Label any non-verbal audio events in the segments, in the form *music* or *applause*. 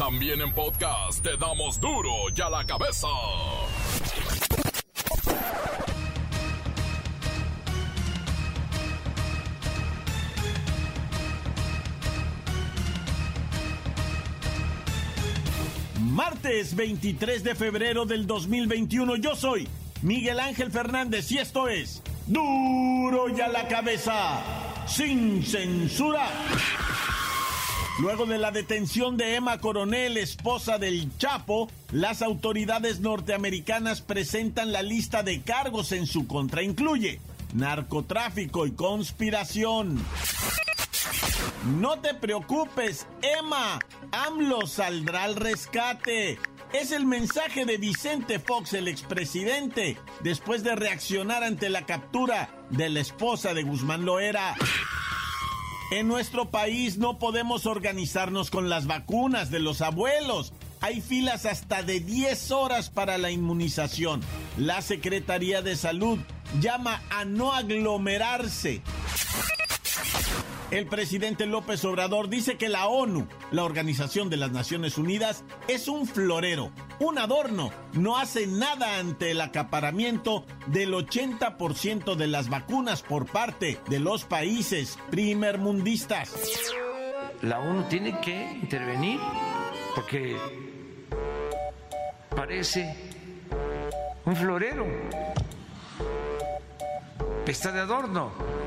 También en podcast te damos duro y a la cabeza. Martes 23 de febrero del 2021 yo soy Miguel Ángel Fernández y esto es duro y a la cabeza sin censura. Luego de la detención de Emma Coronel, esposa del Chapo, las autoridades norteamericanas presentan la lista de cargos en su contra. Incluye narcotráfico y conspiración. No te preocupes, Emma. AMLO saldrá al rescate. Es el mensaje de Vicente Fox, el expresidente, después de reaccionar ante la captura de la esposa de Guzmán Loera. En nuestro país no podemos organizarnos con las vacunas de los abuelos. Hay filas hasta de 10 horas para la inmunización. La Secretaría de Salud llama a no aglomerarse. El presidente López Obrador dice que la ONU, la Organización de las Naciones Unidas, es un florero, un adorno, no hace nada ante el acaparamiento del 80% de las vacunas por parte de los países primermundistas. La ONU tiene que intervenir porque parece un florero. Está de adorno.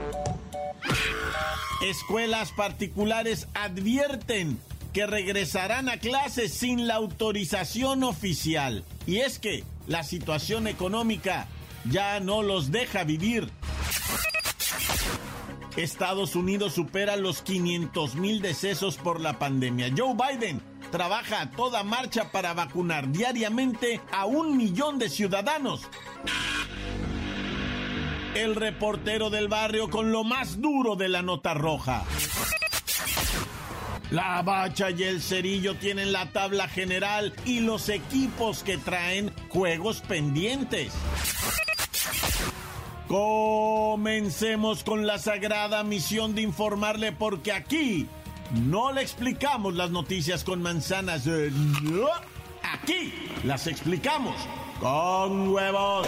Escuelas particulares advierten que regresarán a clases sin la autorización oficial. Y es que la situación económica ya no los deja vivir. Estados Unidos supera los 500 mil decesos por la pandemia. Joe Biden trabaja a toda marcha para vacunar diariamente a un millón de ciudadanos. El reportero del barrio con lo más duro de la nota roja. La Bacha y el Cerillo tienen la tabla general y los equipos que traen juegos pendientes. Comencemos con la sagrada misión de informarle porque aquí no le explicamos las noticias con manzanas. eh. Aquí las explicamos con huevos.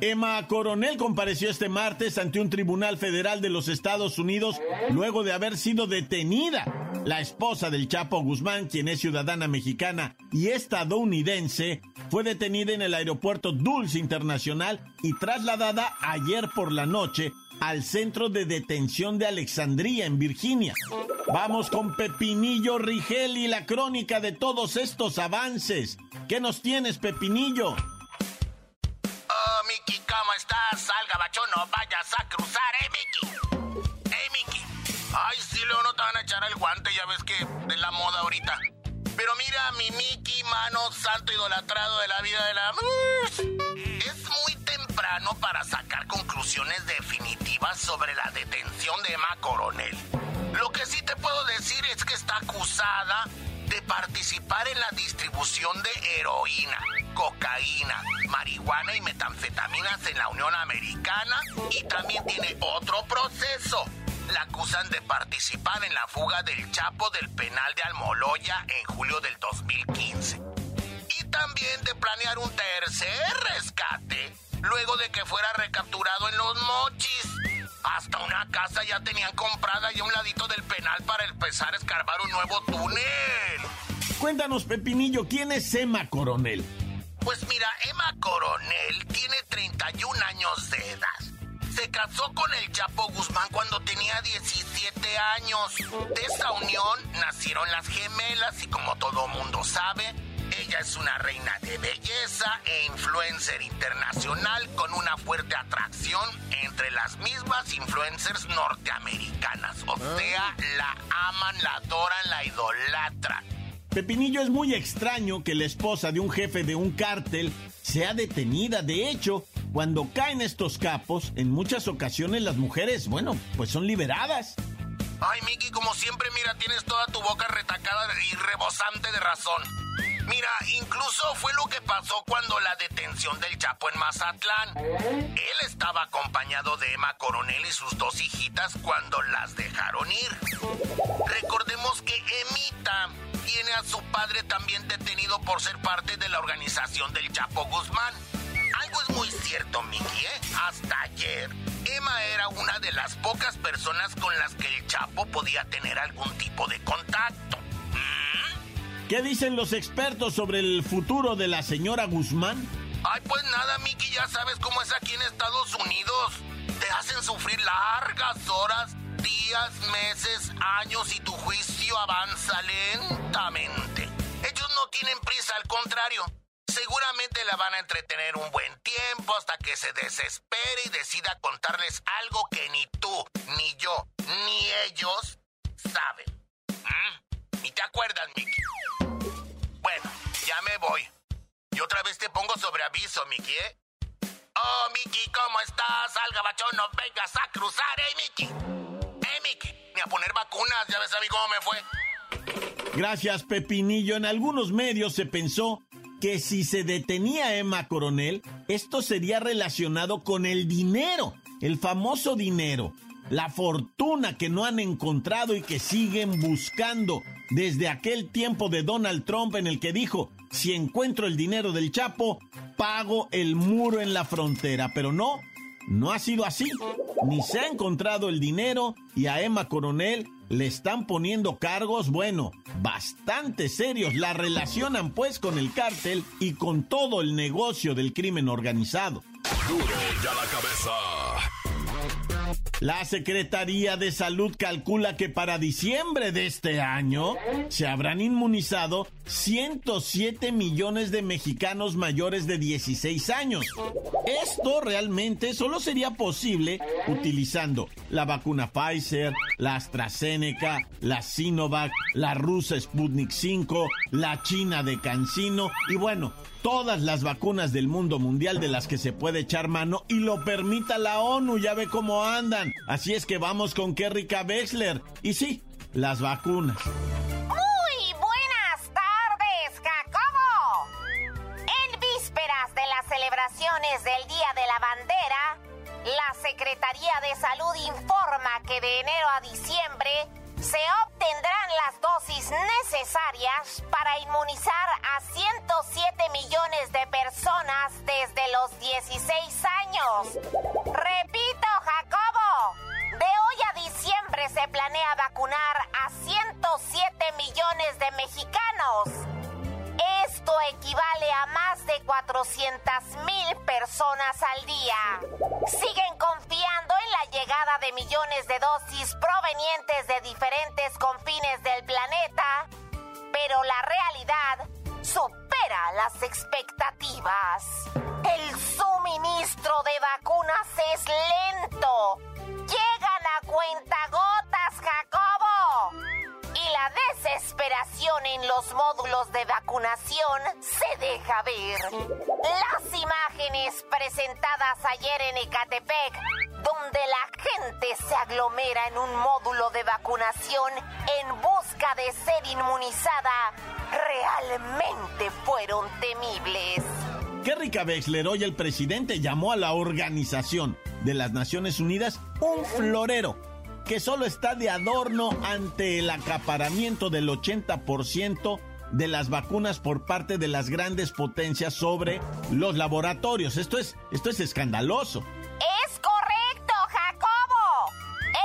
Emma Coronel compareció este martes ante un tribunal federal de los Estados Unidos luego de haber sido detenida. La esposa del Chapo Guzmán, quien es ciudadana mexicana y estadounidense, fue detenida en el aeropuerto Dulce Internacional y trasladada ayer por la noche al centro de detención de Alexandria, en Virginia. Vamos con Pepinillo Rigel y la crónica de todos estos avances. ¿Qué nos tienes, Pepinillo? ¿Cómo estás? Salga, bacho, no vayas a cruzar, ¿eh, Miki? ¡Eh, Miki! Ay, sí, luego no te van a echar el guante, ya ves que de la moda ahorita. Pero mira, mi Miki, mano santo idolatrado de la vida de la... Es muy temprano para sacar conclusiones definitivas sobre la detención de Emma Coronel. Lo que sí te puedo decir es que está acusada de participar en la distribución de heroína, cocaína, marihuana y metanfetaminas en la Unión Americana y también tiene otro proceso. La acusan de participar en la fuga del Chapo del penal de Almoloya en julio del 2015. Y también de planear un tercer rescate luego de que fuera recapturado en los mochis. Hasta una casa ya tenían comprada y un ladito del penal para empezar a escarbar un nuevo túnel. Cuéntanos, Pepinillo, ¿quién es Emma Coronel? Pues mira, Emma Coronel tiene 31 años de edad. Se casó con el Chapo Guzmán cuando tenía 17 años. De esa unión nacieron las gemelas y como todo mundo sabe, ella es una reina de belleza e influencer internacional con una fuerte atracción entre las mismas influencers norteamericanas. O sea, la aman, la adoran, la idolatran. Pepinillo es muy extraño que la esposa de un jefe de un cártel sea detenida. De hecho, cuando caen estos capos, en muchas ocasiones las mujeres, bueno, pues son liberadas. Ay, Miki, como siempre, mira, tienes toda tu boca retacada y rebosante de razón. Mira, incluso fue lo que pasó cuando la detención del Chapo en Mazatlán. Él estaba acompañado de Emma Coronel y sus dos hijitas cuando las dejaron ir. Recordemos que Emita tiene a su padre también detenido por ser parte de la organización del Chapo Guzmán. Algo es muy cierto, Miki, ¿eh? Hasta ayer, Emma era una de las pocas personas con las que el Chapo podía tener algún tipo de contacto. ¿Mm? ¿Qué dicen los expertos sobre el futuro de la señora Guzmán? Ay, pues nada, Miki, ya sabes cómo es aquí en Estados Unidos. Te hacen sufrir largas horas, días, meses, años y tu juicio avanza lentamente. Ellos no tienen prisa, al contrario Seguramente la van a entretener un buen tiempo hasta que se desespere y decida contarles algo que ni tú, ni yo, ni ellos saben. ¿Mm? ¿Ni te acuerdas, Mickey? Bueno, ya me voy. Y otra vez te pongo sobre aviso, Mickey, ¿eh? Oh, Mickey, ¿cómo estás? Salga, bachón, no vengas a cruzar, ¿eh, Mickey? Ni a poner vacunas, ya ves a mí cómo me fue. Gracias, Pepinillo. En algunos medios se pensó que si se detenía Emma Coronel, esto sería relacionado con el dinero, el famoso dinero, la fortuna que no han encontrado y que siguen buscando desde aquel tiempo de Donald Trump en el que dijo, si encuentro el dinero del Chapo, pago el muro en la frontera, pero no, no ha sido así. Ni se ha encontrado el dinero y a Emma Coronel le están poniendo cargos, bueno, bastante serios. La relacionan pues con el cártel y con todo el negocio del crimen organizado. Duro ya la cabeza. La Secretaría de Salud calcula que para diciembre de este año se habrán inmunizado 107 millones de mexicanos mayores de 16 años. Esto realmente solo sería posible utilizando la vacuna Pfizer, la AstraZeneca, la Sinovac, la rusa Sputnik 5, la china de Cancino y bueno, todas las vacunas del mundo mundial de las que se puede echar mano y lo permita la ONU, ya ve cómo andan. Así es que vamos con Kerrika Wexler. Y sí, las vacunas. La Secretaría de Salud informa que de enero a diciembre se obtendrán las dosis necesarias para inmunizar a 107 millones de personas desde los 16 años. Repito, Jacobo, de hoy a diciembre se planea vacunar a 107 millones de mexicanos. Esto equivale a más de 400 mil personas al día. Siguen confiando en la llegada de millones de dosis provenientes de diferentes confines del planeta, pero la realidad supera las expectativas. El suministro de vacunas es lento. Llegan a cuentagotas, Jacobo la desesperación en los módulos de vacunación se deja ver. Las imágenes presentadas ayer en Ecatepec, donde la gente se aglomera en un módulo de vacunación en busca de ser inmunizada, realmente fueron temibles. Kerry Wexler, hoy el presidente llamó a la Organización de las Naciones Unidas un florero que solo está de adorno ante el acaparamiento del 80% de las vacunas por parte de las grandes potencias sobre los laboratorios. Esto es, esto es escandaloso. Es correcto, Jacobo.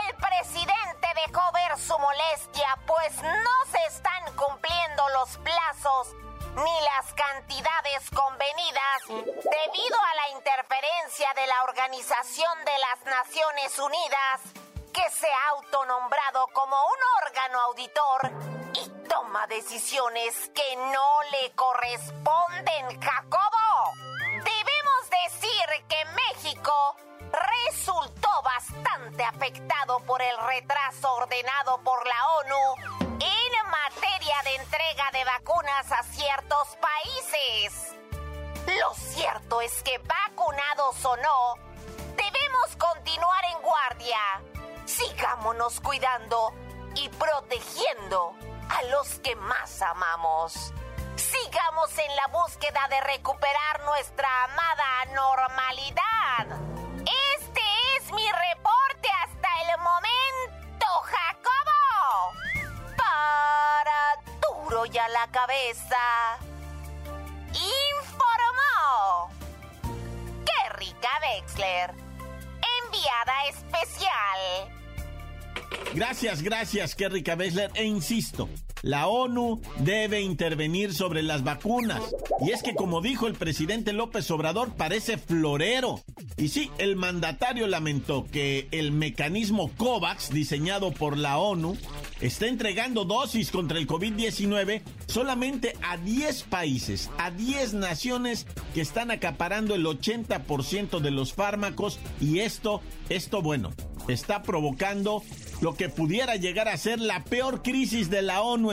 El presidente dejó ver su molestia, pues no se están cumpliendo los plazos ni las cantidades convenidas debido a la interferencia de la Organización de las Naciones Unidas que se ha autonombrado como un órgano auditor y toma decisiones que no le corresponden, Jacobo. Debemos decir que México resultó bastante afectado por el retraso ordenado por la ONU en materia de entrega de vacunas Entonces, lo cierto es que vacunados o no, debemos continuar en guardia. Sigámonos cuidando y protegiendo a los que más amamos. Sigamos en la búsqueda de recuperar nuestra amada normalidad. Este es mi reporte hasta el momento, Jacobo. Para duro y a la cabeza. Informó. ¡Qué rica Wexler! Enviada especial. Gracias, gracias, Kerry Bessler. E insisto, la ONU debe intervenir sobre las vacunas. Y es que, como dijo el presidente López Obrador, parece florero. Y sí, el mandatario lamentó que el mecanismo COVAX, diseñado por la ONU, está entregando dosis contra el COVID-19 solamente a 10 países, a 10 naciones que están acaparando el 80% de los fármacos. Y esto, esto bueno, está provocando lo que pudiera llegar a ser la peor crisis de la ONU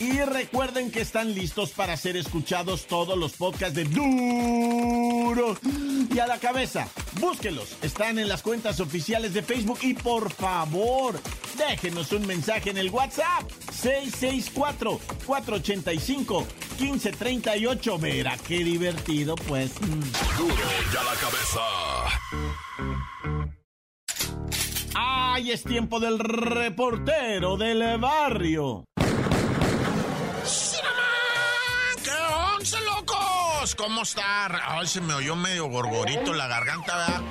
Y recuerden que están listos para ser escuchados todos los podcasts de Duro y a la cabeza. Búsquenlos, están en las cuentas oficiales de Facebook y por favor, déjenos un mensaje en el WhatsApp 664-485-1538. Verá qué divertido, pues. Duro y a la cabeza. ¡Ay, es tiempo del reportero del barrio! ¿Cómo está? Ay, se me oyó medio gorgorito la garganta, ¿verdad?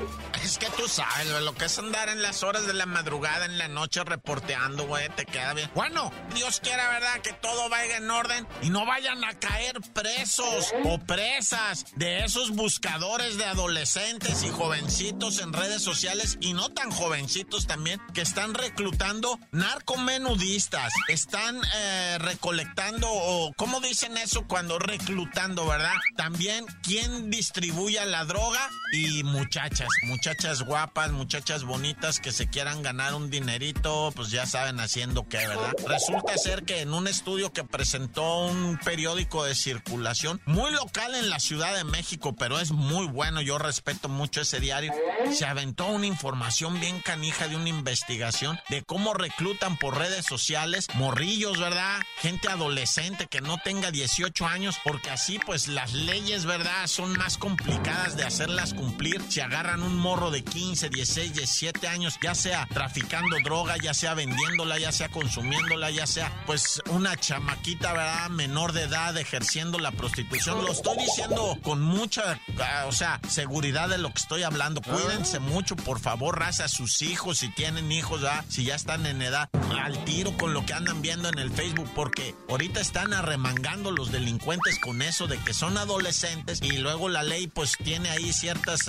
Es que tú sabes, lo que es andar en las horas de la madrugada, en la noche reporteando, güey, te queda bien. Bueno, Dios quiera, ¿verdad? Que todo vaya en orden y no vayan a caer presos o presas de esos buscadores de adolescentes y jovencitos en redes sociales y no tan jovencitos también, que están reclutando narcomenudistas, están eh, recolectando o, ¿cómo dicen eso cuando reclutando, verdad? También quién distribuye la droga y muchachas, muchachas guapas, muchachas bonitas que se quieran ganar un dinerito, pues ya saben haciendo qué, ¿verdad? Resulta ser que en un estudio que presentó un periódico de circulación muy local en la Ciudad de México, pero es muy bueno, yo respeto mucho ese diario, se aventó una información bien canija de una investigación de cómo reclutan por redes sociales morrillos, ¿verdad? Gente adolescente que no tenga 18 años, porque así pues las leyes, ¿verdad? Son más complicadas de hacerlas cumplir. Si agarran un morro de 15, 16, 17 años, ya sea traficando droga, ya sea vendiéndola, ya sea consumiéndola, ya sea pues una chamaquita, ¿verdad? Menor de edad ejerciendo la prostitución. Lo estoy diciendo con mucha, ah, o sea, seguridad de lo que estoy hablando. Cuídense mucho, por favor, raza a sus hijos, si tienen hijos, ¿verdad? Si ya están en edad, al tiro con lo que andan viendo en el Facebook, porque ahorita están arremangando los delincuentes con eso de que son adolescentes adolescentes y luego la ley pues tiene ahí ciertas,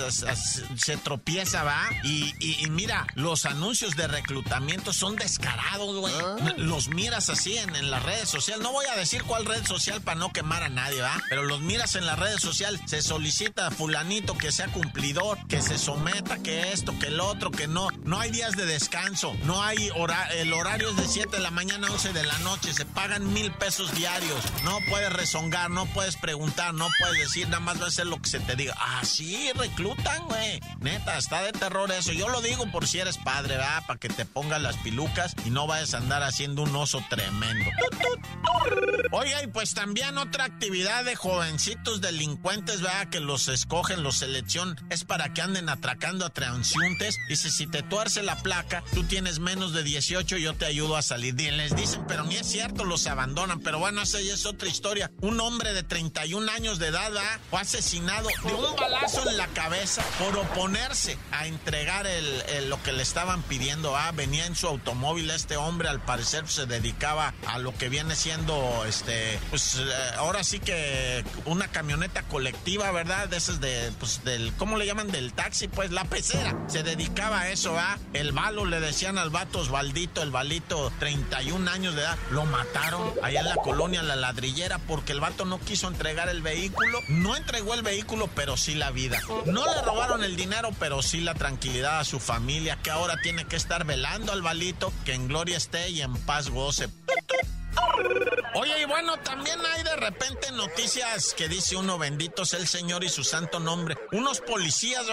se tropieza, ¿va? Y, y, mira, los anuncios de reclutamiento son descarados, güey. Ah. Los miras así en, en, las redes sociales. No voy a decir cuál red social para no quemar a nadie, ¿va? Pero los miras en las redes sociales. Se solicita a fulanito que sea cumplidor, que se someta, que esto, que el otro, que no. No hay días de descanso. No hay hora, el horario es de 7 de la mañana a 11 de la noche. Se pagan mil pesos diarios. No puedes rezongar, no puedes preguntar, no puedes decir, nada más va a ser lo que se te diga. Ah, sí, reclutan, güey. Neta, está de terror eso. Yo lo digo por si eres padre, ¿verdad? Para que te pongas las pilucas y no vayas a andar haciendo un oso tremendo. Oiga, y pues también otra actividad de jovencitos delincuentes, ¿verdad? Que los escogen, los seleccionan, es para que anden atracando a transeúntes. Dice, si te tuerce la placa, tú tienes menos de 18, yo te ayudo a salir. Y les dicen, pero ni es cierto, los abandonan. Pero bueno, esa ya es otra historia. Un hombre de 31 años de edad ciudad, ¿verdad? Fue asesinado de un balazo en la cabeza por oponerse a entregar el, lo que le estaban pidiendo. Ah, venía en su automóvil este hombre, al parecer se dedicaba a lo que viene siendo, este, pues eh, ahora sí que una camioneta colectiva, ¿verdad? De esas de, pues del, ¿cómo le llaman? Del taxi, pues la pecera. Se dedicaba a eso, ¿ah? El balo le decían al vato Osvaldito, el balito, 31 años de edad, lo mataron allá en la colonia La Ladrillera porque el vato no quiso entregar el vehículo. No entregó el vehículo, pero sí la vida. No le robaron el dinero, pero sí la tranquilidad a su familia, que ahora tiene que estar velando al balito, que en gloria esté y en paz goce. Oye, y bueno, también hay de repente noticias que dice uno, bendito sea el Señor y su santo nombre. Unos policías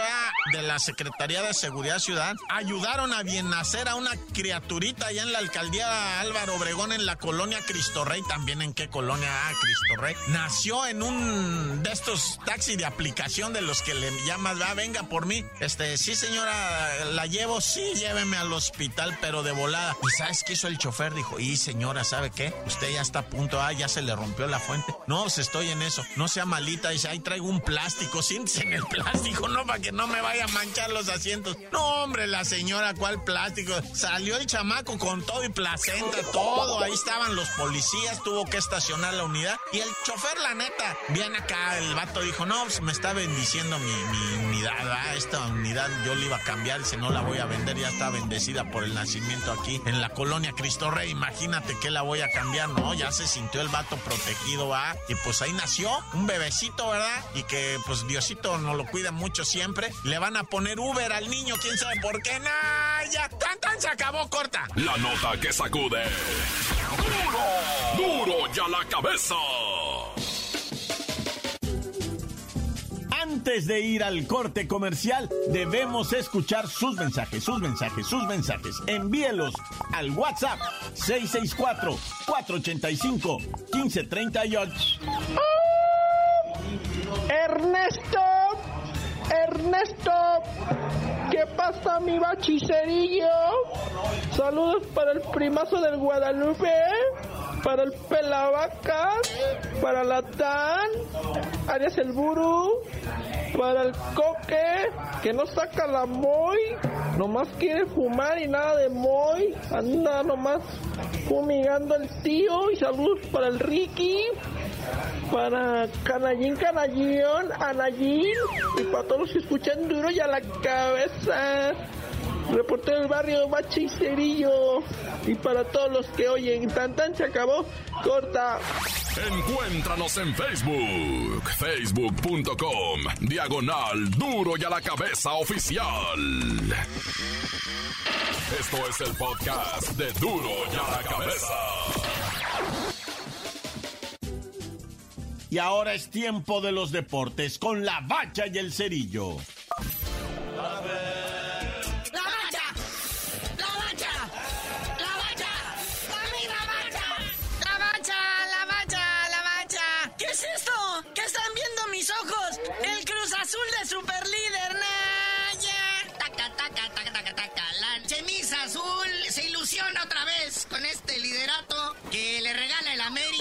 de la Secretaría de Seguridad Ciudadana ayudaron a bien nacer a una criaturita allá en la alcaldía Álvaro Obregón en la colonia Cristo Rey. También en qué colonia, ah, Cristo Rey. Nació en un de estos taxis de aplicación de los que le llamas, va, venga por mí. Este, sí señora, la llevo, sí, lléveme al hospital, pero de volada. ¿Y sabes qué hizo el chofer? Dijo, y señora, ¿sabe qué? Usted ya está punto, ah, ya se le rompió la fuente. No, pues estoy en eso. No sea malita, dice, ahí traigo un plástico, siéntese en el plástico, no, para que no me vaya a manchar los asientos. No, hombre, la señora, ¿cuál plástico? Salió el chamaco con todo y placenta, todo. Ahí estaban los policías, tuvo que estacionar la unidad. Y el chofer, la neta, viene acá, el vato dijo, no, pues me está bendiciendo mi, mi unidad, ah, esta unidad yo le iba a cambiar, dice, no la voy a vender, ya está bendecida por el nacimiento aquí en la colonia Cristo Rey. Imagínate que la voy a cambiar, no, ya se sintió el vato protegido, va. Y pues ahí nació un bebecito, ¿verdad? Y que pues Diosito nos lo cuida mucho siempre. Le van a poner Uber al niño, quién sabe por qué. ¡Nah! Ya, tan tan se acabó, corta. La nota que sacude. ¡Duro! ¡Duro ya la cabeza! Antes de ir al corte comercial, debemos escuchar sus mensajes, sus mensajes, sus mensajes. Envíelos al WhatsApp 664-485-1538. Ernesto, Ernesto, ¿qué pasa mi bachicerillo? Saludos para el primazo del Guadalupe para el Pelavacas, para la Tan, Arias el Buru, para el Coque, que no saca la Moy, nomás quiere fumar y nada de Moy, anda nomás fumigando el tío, y saludos para el Ricky, para Canallín Canallín, Anallín, y para todos los que escuchan duro y a la cabeza. Reportero del barrio Bachicerillo. Y para todos los que oyen, tan tan se acabó, corta. Encuéntranos en Facebook, facebook.com, diagonal duro y a la cabeza oficial. Esto es el podcast de duro y a la cabeza. Y ahora es tiempo de los deportes con la bacha y el cerillo. otra vez con este liderato que le regala el América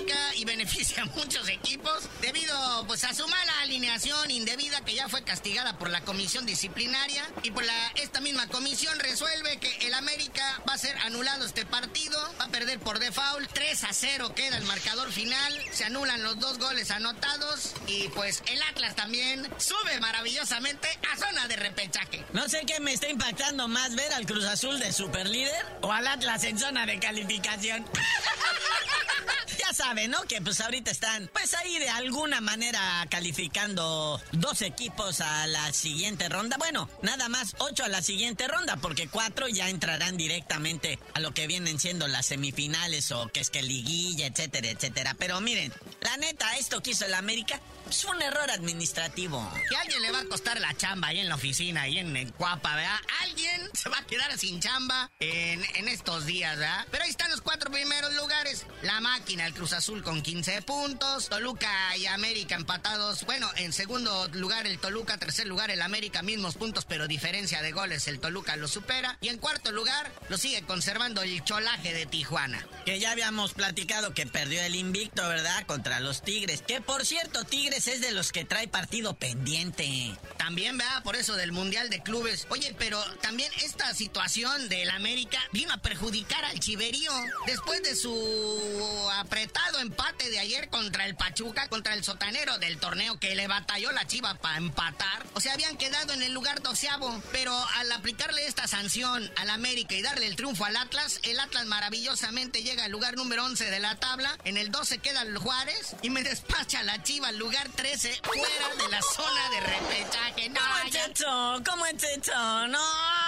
beneficia a muchos equipos debido pues a su mala alineación indebida que ya fue castigada por la comisión disciplinaria y por la esta misma comisión resuelve que el América va a ser anulado este partido, va a perder por default, 3 a 0 queda el marcador final, se anulan los dos goles anotados y pues el Atlas también sube maravillosamente a zona de repechaje. No sé qué me está impactando más ver al Cruz Azul de superlíder o al Atlas en zona de calificación. *laughs* ya saben, ¿no? Que pues ahorita están, pues ahí de alguna manera calificando dos equipos a la siguiente ronda. Bueno, nada más ocho a la siguiente ronda, porque cuatro ya entrarán directamente a lo que vienen siendo las semifinales o que es que liguilla, etcétera, etcétera. Pero miren, la neta, esto que hizo el América es un error administrativo. Que alguien le va a costar la chamba ahí en la oficina, ahí en, el Cuapa, ¿verdad? Alguien *laughs* se va a quedar sin chamba en, en estos días, ¿verdad? Pero ahí están los cuatro primeros lugares. La máquina, el Cruz Azul con 15 puntos. Toluca y América empatados. Bueno, en segundo lugar el Toluca, tercer lugar el América, mismos puntos, pero diferencia de goles. El Toluca lo supera. Y en cuarto lugar lo sigue conservando el Cholaje de Tijuana. Que ya habíamos platicado que perdió el invicto, ¿verdad? Contra los Tigres. Que por cierto, Tigres es de los que trae partido pendiente. También, ¿verdad? Por eso del Mundial de Clubes. Oye, pero también esta situación del América vino a perjudicar al Chiverío. Después de su apretado empate de ayer contra el Pachuca, contra el sotanero del torneo que le batalló la chiva para empatar. O sea, habían quedado en el lugar doceavo. Pero al aplicarle esta sanción al América y darle el triunfo al Atlas, el Atlas maravillosamente llega al lugar número 11 de la tabla. En el 12 queda el Juárez y me despacha la chiva al lugar 13 fuera de la zona de repechaje. No, ¿Cómo es eso? ¿Cómo es eso? No.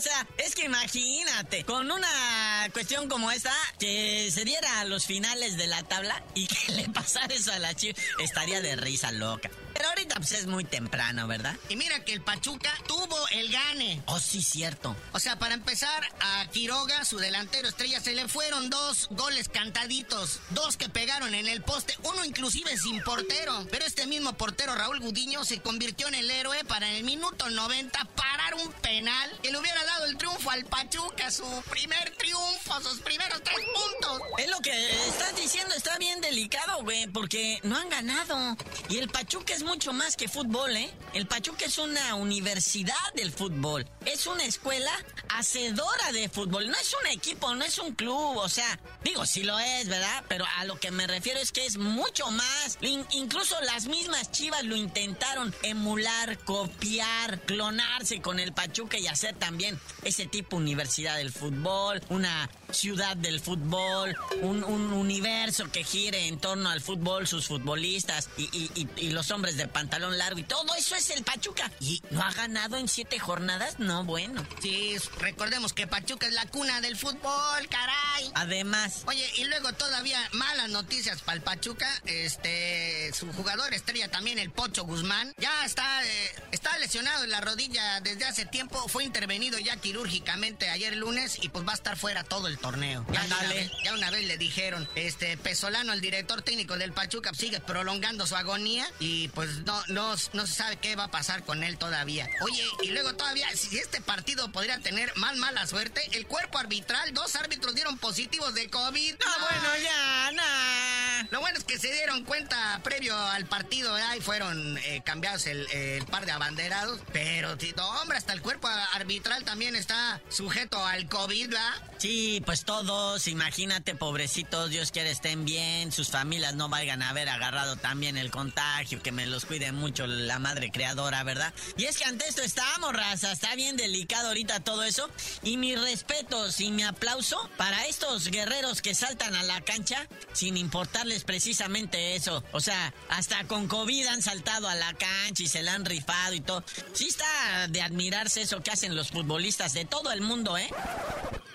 O sea, es que imagínate, con una cuestión como esta, que se diera a los finales de la tabla y que *laughs* le pasara eso a la chiva, estaría de risa loca. Pero ahorita pues es muy temprano, ¿verdad? Y mira que el Pachuca tuvo el gane. Oh, sí, cierto. O sea, para empezar, a Quiroga, su delantero estrella, se le fueron dos goles cantaditos. Dos que pegaron en el poste, uno inclusive sin portero. Pero este mismo portero, Raúl Gudiño, se convirtió en el héroe para en el minuto 90 parar un penal que le hubiera dado el triunfo al Pachuca, su primer triunfo, sus primeros tres puntos. Es lo que estás diciendo, está bien delicado, güey, porque no han ganado. Y el Pachuca es mucho más que fútbol, ¿eh? El Pachuca es una universidad del fútbol. Es una escuela hacedora de fútbol. No es un equipo, no es un club. O sea, digo, sí lo es, ¿verdad? Pero a lo que me refiero es que es mucho más. In- incluso las mismas chivas lo intentaron emular, copiar, clonarse con el Pachuca y hacer también ese tipo universidad del fútbol, una ciudad del fútbol, un, un universo que gire en torno al fútbol, sus futbolistas y, y- y- y los hombres de pantalón largo y todo eso es el Pachuca. ¿Y no ha ganado en siete jornadas? No, bueno. Sí, recordemos que Pachuca es la cuna del fútbol, caray. Además, Oye, y luego todavía malas noticias para el Pachuca. Este, su jugador estrella también, el Pocho Guzmán, ya está, eh, está lesionado en la rodilla desde hace tiempo. Fue intervenido ya quirúrgicamente ayer lunes y pues va a estar fuera todo el torneo. Ya, una vez, ya una vez le dijeron, este, Pesolano, el director técnico del Pachuca, sigue prolongando su agonía y pues no, no, no se sabe qué va a pasar con él todavía. Oye, y luego todavía, si este partido podría tener más mala suerte, el cuerpo arbitral, dos árbitros dieron positivos de COVID. no, bueno, ya, nah. Lo bueno es que se dieron cuenta previo al partido, ¿verdad? Y fueron eh, cambiados el, el par de abanderados. Pero, sí, no, hombre, hasta el cuerpo arbitral también está sujeto al COVID, ¿verdad? Sí, pues todos, imagínate, pobrecitos, Dios quiere estén bien, sus familias no vayan a haber agarrado también el contagio, que me los cuide mucho la madre creadora, ¿verdad? Y es que ante esto estamos, raza, está bien delicado ahorita todo eso. Y mis respetos y mi aplauso para estos guerreros que saltan a la cancha sin importarles precisamente eso. O sea, hasta con COVID han saltado a la cancha y se la han rifado y todo. Sí está de admirarse eso que hacen los futbolistas de todo el mundo, ¿eh?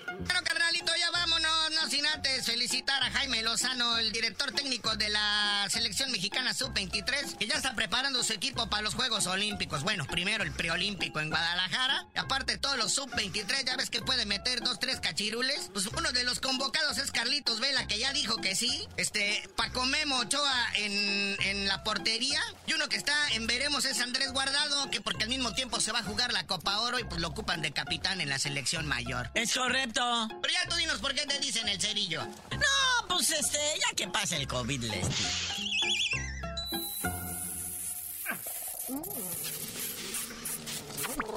Bueno, carnalito, ya vámonos, no sin antes felicitar a Jaime Lozano, el director técnico de la selección mexicana sub-23, que ya está preparando su equipo para los Juegos Olímpicos. Bueno, primero el preolímpico en Guadalajara, aparte todos los sub-23, ya ves que puede meter dos, tres cachirules. Pues uno de los convocados es Carlitos Vela, que ya dijo que sí. Este, Paco Memo Ochoa en, en la portería, y uno que está en veremos es Andrés Guardado, que porque al mismo tiempo se va a jugar la Copa Oro y pues lo ocupan de capitán en la selección mayor. Es correcto. Pero ya tú dinos por qué te dicen el cerillo. No, pues este, ya que pasa el COVID, les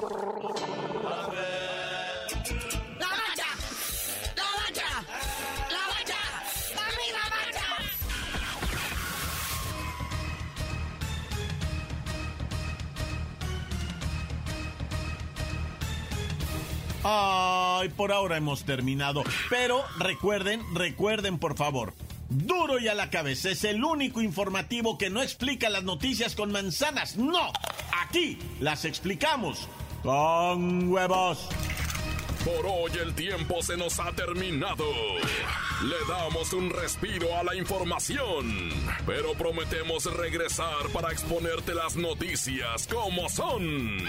¡La Ay, por ahora hemos terminado. Pero recuerden, recuerden por favor. Duro y a la cabeza es el único informativo que no explica las noticias con manzanas. No, aquí las explicamos con huevos. Por hoy el tiempo se nos ha terminado. Le damos un respiro a la información, pero prometemos regresar para exponerte las noticias como son.